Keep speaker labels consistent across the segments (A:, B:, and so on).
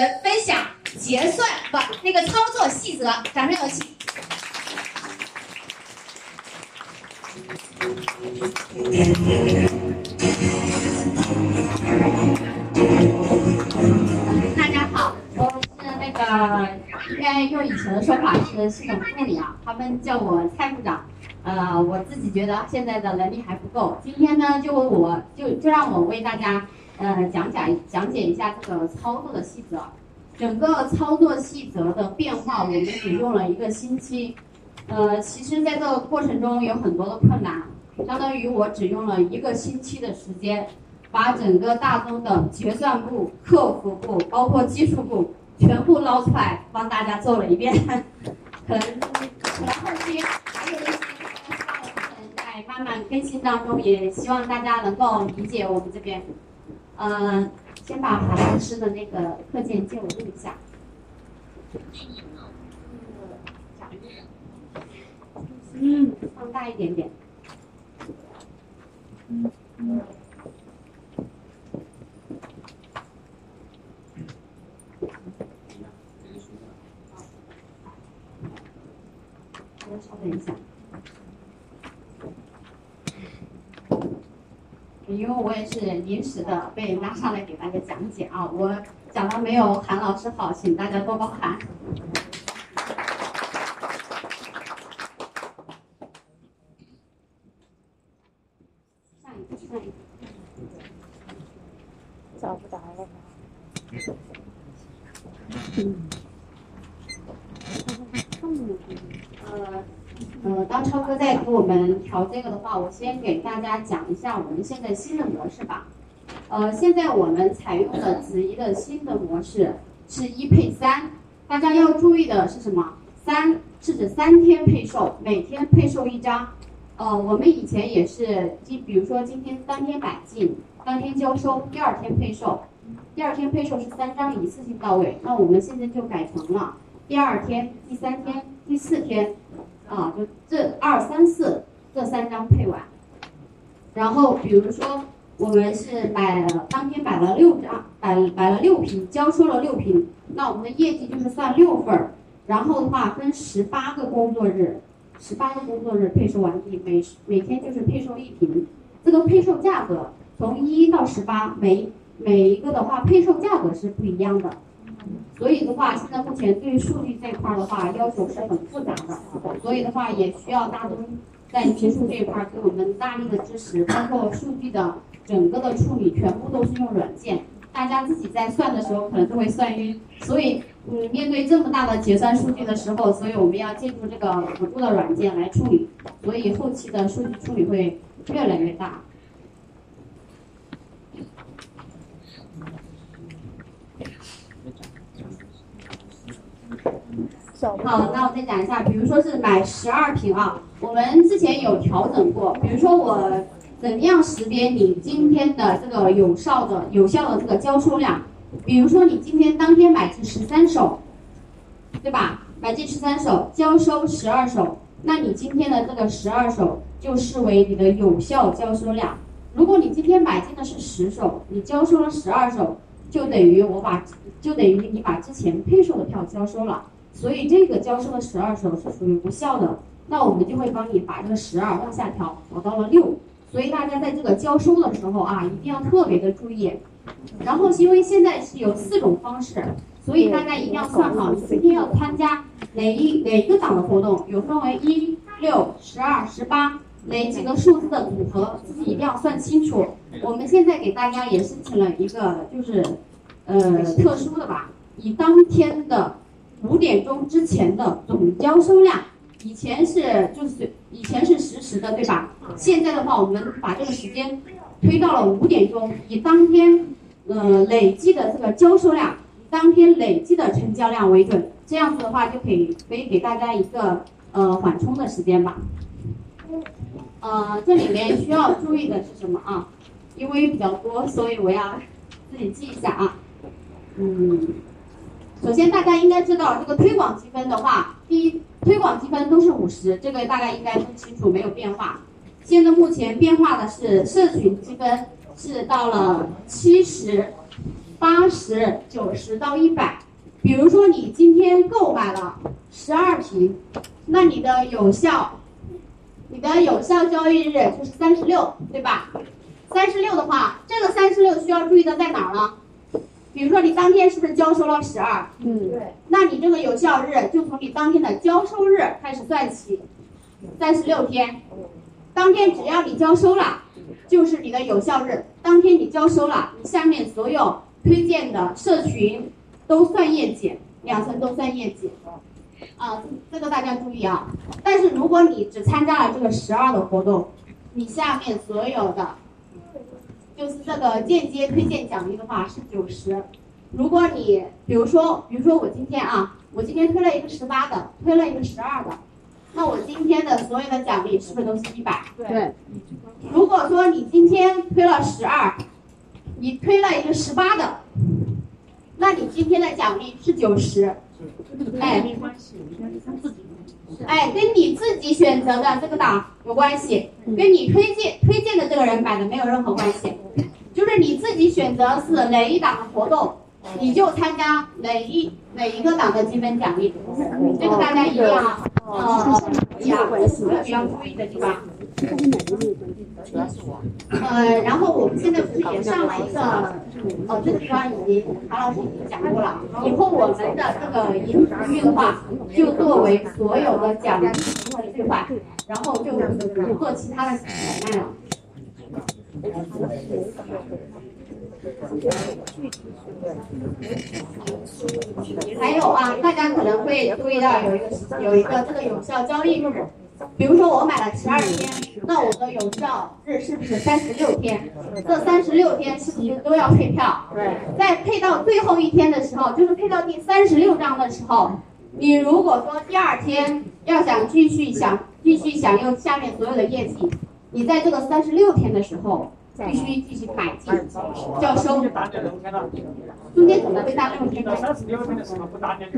A: 们分享结算不那个操作细则，掌声有请。大家好，我是那个应该用以前的说法是系统助理啊，他们叫我蔡部长。呃，我自己觉得现在的能力还不够，今天呢就我就就让我为大家呃讲讲讲解一下这个操作的细则。整个操作细则的变化，我们只用了一个星期。呃，其实在这个过程中有很多的困难，相当于我只用了一个星期的时间，把整个大宗的结算部、客服部，包括技术部全部捞出来，帮大家做了一遍。可能可能后期还有一些在慢慢更新当中，也希望大家能够理解我们这边。嗯，先把华老师的那个课件借我用一下。嗯，放大一点点。嗯嗯。稍等一下。因为我也是临时的被拉上来给大家讲解啊，我讲的没有韩老师好，请大家多包涵。上一个，上一个，
B: 找不着了。
A: 嗯呃。呃，当超哥在给我们调这个的话，我先给大家讲一下我们现在新的模式吧。呃，现在我们采用的子怡的新的模式是一配三，大家要注意的是什么？三是指三天配售，每天配售一张。呃，我们以前也是今，比如说今天当天买进，当天交收，第二天配售，第二天配售是三张一次性到位。那我们现在就改成了第二天、第三天、第四天。啊，就这二三四这三张配完，然后比如说我们是买了当天买了六张，买买了六瓶，交收了六瓶，那我们的业绩就是算六份儿，然后的话分十八个工作日，十八个工作日配售完毕，每每天就是配售一瓶，这个配售价格从一到十八，每每一个的话配售价格是不一样的。所以的话，现在目前对数据这块的话要求是很复杂的，所以的话也需要大东在技术这一块给我们大力的支持，包括数据的整个的处理全部都是用软件，大家自己在算的时候可能都会算晕，所以嗯面对这么大的结算数据的时候，所以我们要借助这个辅助的软件来处理，所以后期的数据处理会越来越大。好，那我再讲一下，比如说是买十二瓶啊，我们之前有调整过，比如说我怎样识别你今天的这个有效的有效的这个交收量？比如说你今天当天买进十三手，对吧？买进十三手，交收十二手，那你今天的这个十二手就视为你的有效交收量。如果你今天买进的是十手，你交收了十二手，就等于我把就等于你把之前配售的票交收了。所以这个交收的十二手是属于无效的，那我们就会帮你把这个十二往下调，调到了六。所以大家在这个交收的时候啊，一定要特别的注意。然后因为现在是有四种方式，所以大家一定要算好今天要参加哪一哪一个档的活动，有分为一、六、十二、十八哪几个数字的组合，自己一定要算清楚。我们现在给大家也申请了一个就是呃特殊的吧，以当天的。五点钟之前的总交收量，以前是就是以前是实时的，对吧？现在的话，我们把这个时间推到了五点钟，以当天呃累计的这个交收量，当天累计的成交量为准，这样子的话就可以可以给大家一个呃缓冲的时间吧。呃，这里面需要注意的是什么啊？因为比较多，所以我要自己记一下啊。嗯。首先，大家应该知道这个推广积分的话，第一推广积分都是五十，这个大家应该都清楚，没有变化。现在目前变化的是社群积分是到了七十，八十、九十到一百。比如说你今天购买了十二瓶，那你的有效，你的有效交易日就是三十六，对吧？三十六的话，这个三十六需要注意的在哪儿呢？比如说你当天是不是交收了十二？
B: 嗯，
C: 对。
A: 那你这个有效日就从你当天的交收日开始算起，三十六天。当天只要你交收了，就是你的有效日。当天你交收了，你下面所有推荐的社群。都算业绩，两层都算业绩，啊，这个大家注意啊。但是如果你只参加了这个十二的活动，你下面所有的，就是这个间接推荐奖励的话是九十。如果你比如说，比如说我今天啊，我今天推了一个十八的，推了一个十二的，那我今天的所有的奖励是不是都是一百？
B: 对。
A: 如果说你今天推了十二，你推了一个十八的。那你今天的奖励是九十，哎，哎，跟你自己选择的这个档有关系，跟你推荐推荐的这个人买的没有任何关系，就是你自己选择是哪一档的活动，你就参加哪一哪一个档的积分奖励，这个大家一定要呃要需要注意的地方。呃，然后我们现在不是也上了一个，哦，这个地方已经韩老师已经讲过了。以后我们的这个银福运化就作为所有的奖励和兑换，然后就不做其他的买卖了。还有啊，大家可能会注意到有一个有一个这个有效交易日。比如说我买了十二天，那我的有效日是不是三十六天？这三十六天是不是都要退票？
B: 对。
A: 在退到最后一天的时候，就是退到第三十六张的时候，你如果说第二天要想继续享继续享用下面所有的业绩，你在这个三十六天的时候。必须继续买进交收。中间怎么被单六天呢？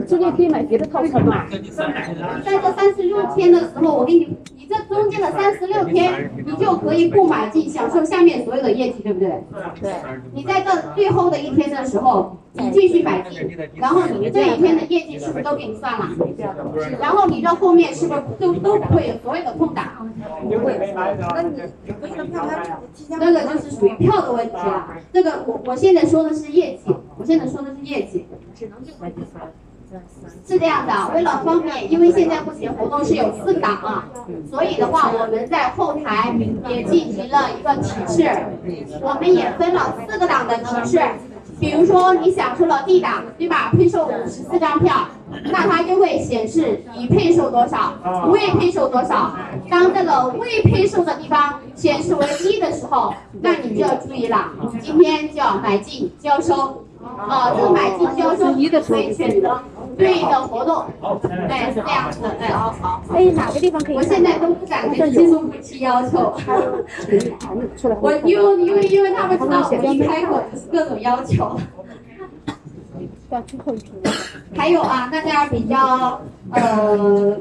B: 中间可以买别的套餐吗？
A: 在这三十六天的时候，我给你，你这中间的三十六天，你就可以不买进，享受下面所有的业绩，对不对？
B: 对。
A: 你在这最后的一天的时候，你你继续买进，然后你这一天的业绩是不是都给你算了？然后你这后面是不是都都不会有所有的空档？
B: 不会。那你
A: 那个。就是属于票的问题了。这个我我现在说的是业绩，我现在说的是业绩。是这样的，为了方便，因为现在目前活动是有四档啊，所以的话我们在后台也进行了一个提示，我们也分了四个档的提示。比如说你享受了 D 档，对吧？配售五十四张票，那它就会显示已配售多少，未配售多少。当这个未配售的地方显示为一的时候，那你就要注意了，今天就要买进交收。啊，这个买进交收可以选择对应的活动，哎，是这样子的，哎，好好。
B: 哎，哪个地方可以？
A: 我现在都不敢跟技术部提要求，我因为因为因为他们知道我一开口就是各种要求。还有啊，大家比较呃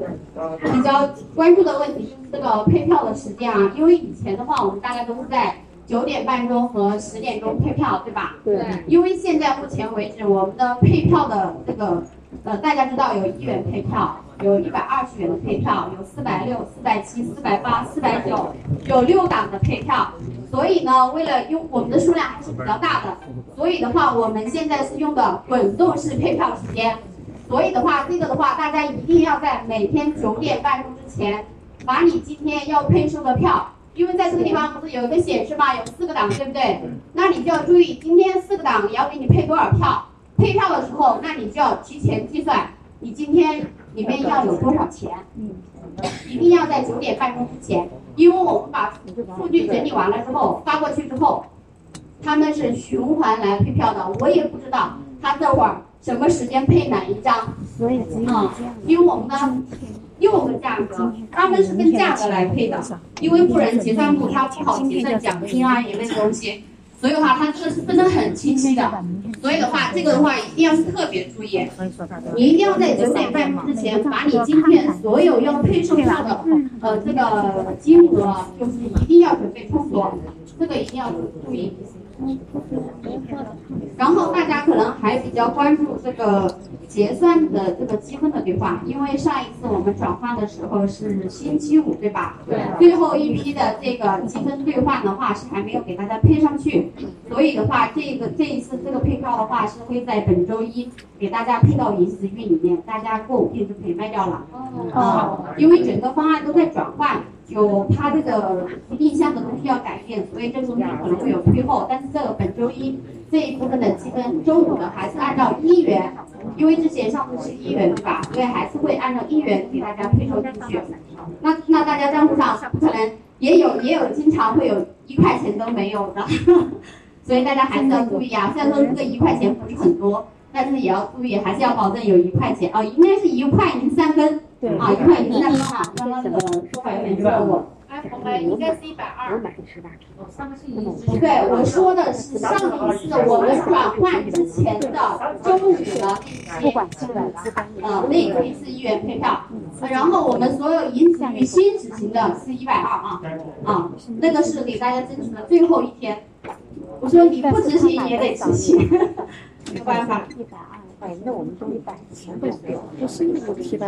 A: 比较关注的问题就是这个配票的时间啊，因为以前的话我们大家都是在。九点半钟和十点钟配票，对吧？
B: 对。
A: 因为现在目前为止，我们的配票的这个，呃，大家知道有一元配票，有一百二十元的配票，有四百六、四百七、四百八、四百九，有六档的配票。所以呢，为了用我们的数量还是比较大的，所以的话，我们现在是用的滚动式配票时间。所以的话，这个的话，大家一定要在每天九点半钟之前，把你今天要配售的票。因为在这个地方不是有一个显示嘛？有四个档，对不对？那你就要注意，今天四个档你要给你配多少票？配票的时候，那你就要提前计算，你今天里面要有多少钱？嗯，一定要在九点半钟之前，因为我们把数据整理完了之后发过去之后，他们是循环来配票的，我也不知道他这会儿什么时间配哪一张。
B: 所以
A: 啊，因为我们呢。六个价格，他们是跟价格来配的，因为不然结算部它不好结算奖金啊一类的东西，所以的话它这个是分得很清晰的，所以的话这个的话一定要是特别注意，你一定要在九点半之前把你今天所有要配售票的呃这个金额就是一定要准备充足，这个一定要注意。然后大家可能还比较关注这个结算的这个积分的兑换，因为上一次我们转换的时候是星期五，对吧？对。最后一批的这个积分兑换的话是还没有给大家配上去，所以的话，这个这一次这个配票的话是会在本周一给大家配到银子运里面，大家过五天就可以卖掉了。哦。因为整个方案都在转换。有它这个印象的东西要改变，所以这个东西可能会有推后。但是这个本周一这一部分的积分，周五的还是按照一元，因为之前上次是一元对吧？所以还是会按照一元给大家配售进去。那那大家账户上不可能也有也有经常会有一块钱都没有的，所以大家还是要注意啊。虽然说这个一块钱不是很多，但是也要注意，还是要保证有一块钱哦，应该是一块零三分。啊，一块零三分啊，刚刚那个说法有点错误。哎，我们应该是一百二。上个星期对，我说的是上一次我们转换之前的周五的那期，呃，那一批是一元配票，然后我们所有银子于新执行的是一百二啊，啊，那个是给大家争取的最后一天。我说你不执行也得执行，没有办法。一百二。那我们都一百钱不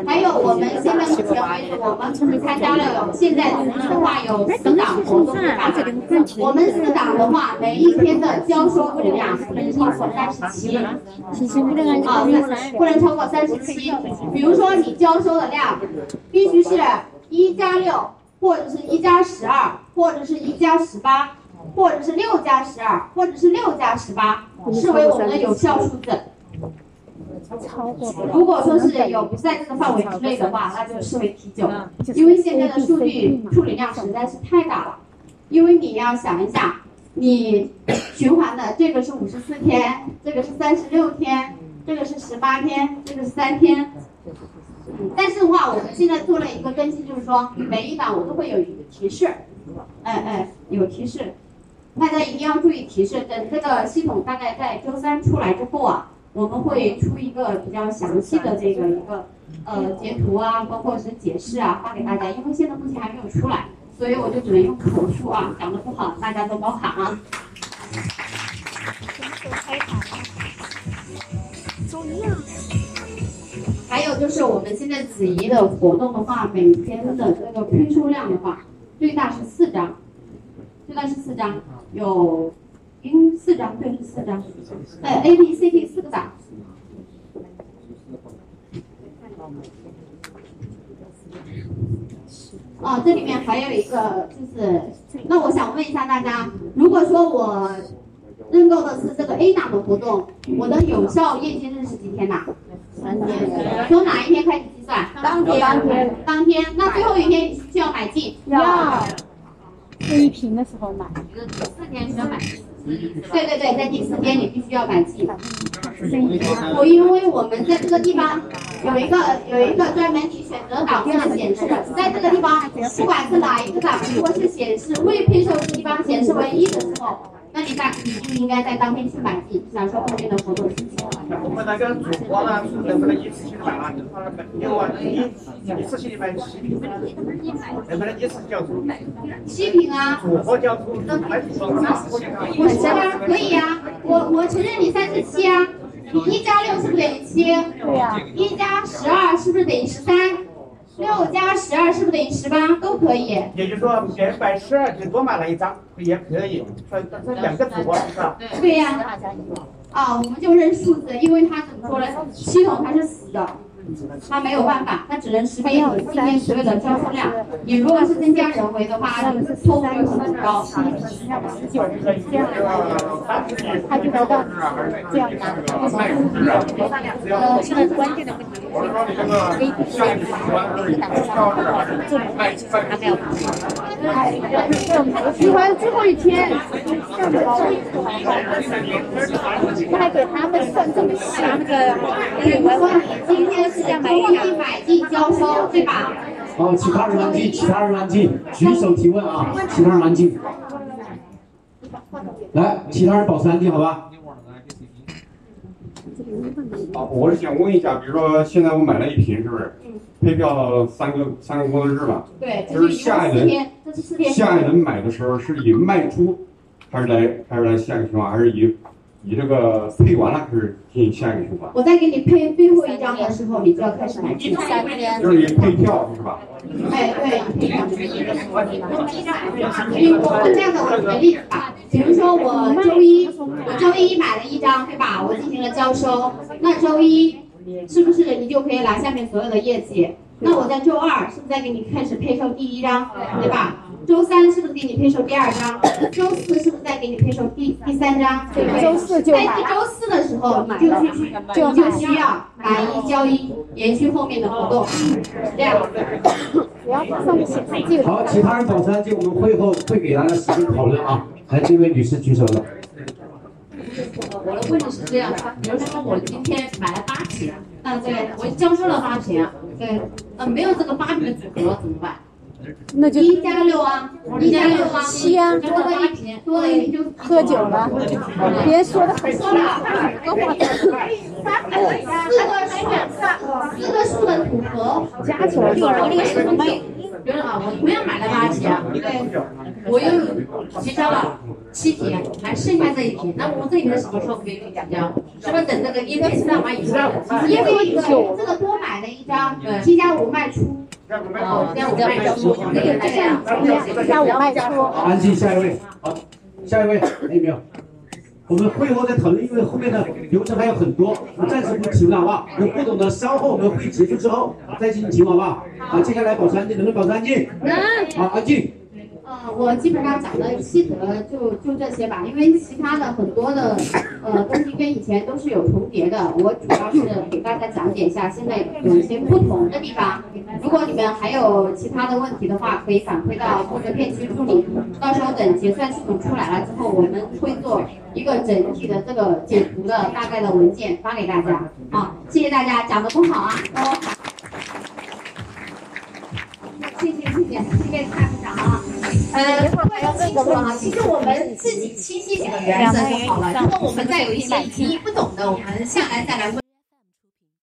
A: 还有我们现在目前为止，我们参加了现在的话有四档活动吧？我们四档的话，每一天的交收物量不能超过三十七，啊，不能超过三十七。比如说你交收的量必须是一加六，或者是一加十二，或者是一加十八，或者是六加十二，或者是六加十八，视为我们的有效数字。如果说是有不在这个范围之内的话，那就视为提酒，因为现在的数据处理量实在是太大了。因为你要想一下，你循环的这个是五十四天，这个是三十六天，这个是十八天，这个是三天。但是的话，我们现在做了一个更新，就是说每一档我都会有一个提示，哎哎，有提示，大家一定要注意提示。等这个系统大概在周三出来之后啊。我们会出一个比较详细的这个一个呃截图啊，包括是解释啊，发给大家。因为现在目前还没有出来，所以我就只能用口述啊，讲的不好，大家都包涵啊。还有就是我们现在子怡的活动的话，每天的这个推出量的话，最大是四张，最大是四张，有。四张，对，是四张。呃，A、B、C、D 四个档。哦，这里面还有一个，就是，那我想问一下大家，如果说我认购的是这个 A 档的活动，我的有效验金日是几天呐？三天。从哪一天开始计算？当天。当天。当天。那最后一天需要买进？
B: 要。这一瓶的时候买。
A: 第四天需要买进。对对对，在第四天你必须要买进。我因为我们在这个地方有一个有一个专门你选择档次的显示，在这个地方不管是哪一个档，如果是显示未配售地方显示为一的时候。那你在你就应该在当天去买进，享受后面的活动心情。我们那个主播呢是能不能一次性买了？就是说有啊，一一次性买七瓶，能不能一次交出？七瓶啊！主播交出，那还是说我是啊，可以啊，我我承认你三十七啊，你一加六是不是等于七？
B: 对呀。
A: 一加十二是不是等于十三？六加十二是不是等于十八？都可以。也就是说，别人买十二就多买了一张，也可以。说这两个组合是吧？对呀。啊，我们就认数字，因为它怎么说呢？系统它是死的。它没有办法，它只能识别你今天所有的交收量。你如果是增加人为的话，错误率很高。十九这样，他就知道这样拿。呃，现在关键的问题就是，微信上一个档次上这种还没有拿。循环最后一天，他给他们算这么细那个，比如说今天。可以买进交收，对吧？
C: 哦，其他人安静，其他人安静，举手提问啊！其他人安静。来，其他人保持安静，好吧？
D: 啊，我是想问一下，比如说现在我买了一瓶，是不是？嗯配票三个三个工作日吧？
A: 对，
D: 就是下一轮，下一轮买的时候是以卖出。还是来还是来下一个循环，还是以以这个配完了开始进行下一个循环？
A: 我再给你配最后一张的时候，你就要开始买进。
D: 就是你配票是吧？
A: 哎，对，配票。因为我我这样的，我举个例子吧，比如说我周一我周一买了一张，对吧？我进行了交收，那周一是不是你就可以拿下面所有的业绩？那我在周二是不是再给你开始配售第一张，对吧？周三是不是给你配售第二张？周四是不是再给你配售第第三张？对不对？
B: 周四就
A: 在第周四的时候，你就去去，你就需要买一交一，延续后面的活动，是这样。
B: 不要上面写上记
C: 好，其他人保持安静，我们会后会给大家时间讨论啊。来，这位女士举手了。
E: 我的问题是这样，比如说我今天买了八瓶，那这个我交收了八瓶，对，呃，没有这个八瓶的组合怎么办？
B: 那就
A: 一加六啊，一加六啊，
B: 七啊，
A: 多了一瓶，多了一瓶就
B: 喝酒了，别说的很
A: 说了，四个数，四个数的组合
B: 加起来就
E: 是这个是没，比如啊，我同样买了八瓶，对，我又提交了七瓶，还剩下这一瓶，那我们这一瓶什么时候可以提交？是不是等这个业绩算完以后？
A: 也可以，这个多买了一张，七加五卖出。
E: 哦，这样我卖出，那个
B: 下午，卖出。
C: 安静，下一位。好，下一位，还有没有？我们会后再讨论，因为后面的流程还有很多，我暂时不提了，好不好？有不懂的，稍后我们会结束之后再进行提问，好不好？好，接下来保持安静，能不能保持安静？
A: 能。
C: 好，安静。
A: 呃，我基本上讲的细则就就这些吧，因为其他的很多的呃东西跟以前都是有重叠的，我主要是给大家讲解一下现在有一些不同的地方。如果你们还有其他的问题的话，可以反馈到负责片区助理，到时候等结算系统出来了之后，我们会做一个整体的这个解读的大概的文件发给大家。啊，谢谢大家，讲的不好啊。都谢谢谢谢谢谢蔡部长啊。呃，各位要清楚啊，其实我们自己清晰几个原则就好了。如果我们再有一些疑义不懂的，我们下来再来问。